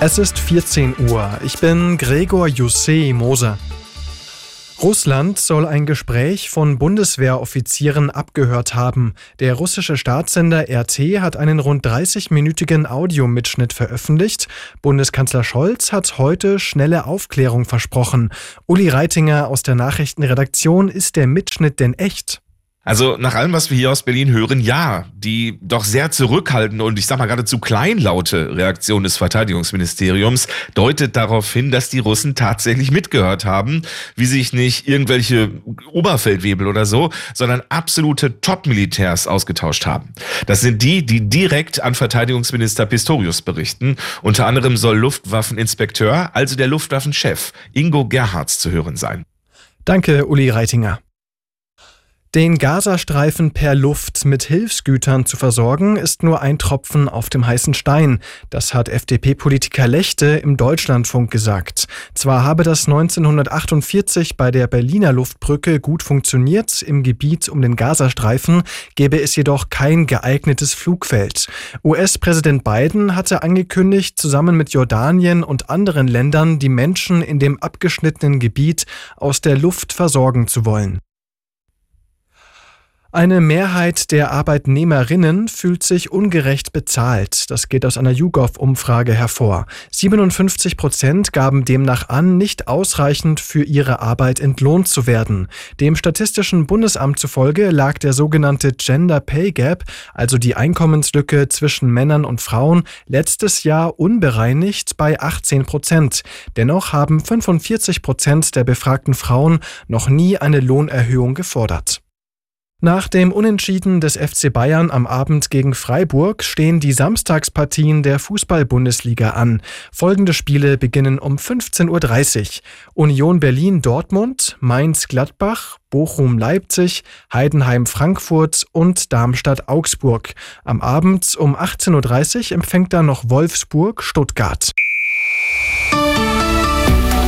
Es ist 14 Uhr. Ich bin Gregor Jussé Moser. Russland soll ein Gespräch von Bundeswehroffizieren abgehört haben. Der russische Staatssender RT hat einen rund 30-minütigen Audiomitschnitt veröffentlicht. Bundeskanzler Scholz hat heute schnelle Aufklärung versprochen. Uli Reitinger aus der Nachrichtenredaktion, ist der Mitschnitt denn echt? Also nach allem, was wir hier aus Berlin hören, ja, die doch sehr zurückhaltende und ich sag mal geradezu kleinlaute Reaktion des Verteidigungsministeriums deutet darauf hin, dass die Russen tatsächlich mitgehört haben, wie sich nicht irgendwelche Oberfeldwebel oder so, sondern absolute Top-Militärs ausgetauscht haben. Das sind die, die direkt an Verteidigungsminister Pistorius berichten. Unter anderem soll Luftwaffeninspekteur, also der Luftwaffenchef Ingo Gerhards zu hören sein. Danke, Uli Reitinger. Den Gazastreifen per Luft mit Hilfsgütern zu versorgen, ist nur ein Tropfen auf dem heißen Stein. Das hat FDP-Politiker Lechte im Deutschlandfunk gesagt. Zwar habe das 1948 bei der Berliner Luftbrücke gut funktioniert, im Gebiet um den Gazastreifen gäbe es jedoch kein geeignetes Flugfeld. US-Präsident Biden hatte angekündigt, zusammen mit Jordanien und anderen Ländern die Menschen in dem abgeschnittenen Gebiet aus der Luft versorgen zu wollen. Eine Mehrheit der Arbeitnehmerinnen fühlt sich ungerecht bezahlt. Das geht aus einer YouGov-Umfrage hervor. 57 Prozent gaben demnach an, nicht ausreichend für ihre Arbeit entlohnt zu werden. Dem Statistischen Bundesamt zufolge lag der sogenannte Gender Pay Gap, also die Einkommenslücke zwischen Männern und Frauen, letztes Jahr unbereinigt bei 18 Prozent. Dennoch haben 45 Prozent der befragten Frauen noch nie eine Lohnerhöhung gefordert. Nach dem Unentschieden des FC Bayern am Abend gegen Freiburg stehen die Samstagspartien der Fußball-Bundesliga an. Folgende Spiele beginnen um 15.30 Uhr. Union Berlin-Dortmund, Mainz-Gladbach, Bochum-Leipzig, Heidenheim-Frankfurt und Darmstadt-Augsburg. Am Abend um 18.30 Uhr empfängt dann noch Wolfsburg-Stuttgart.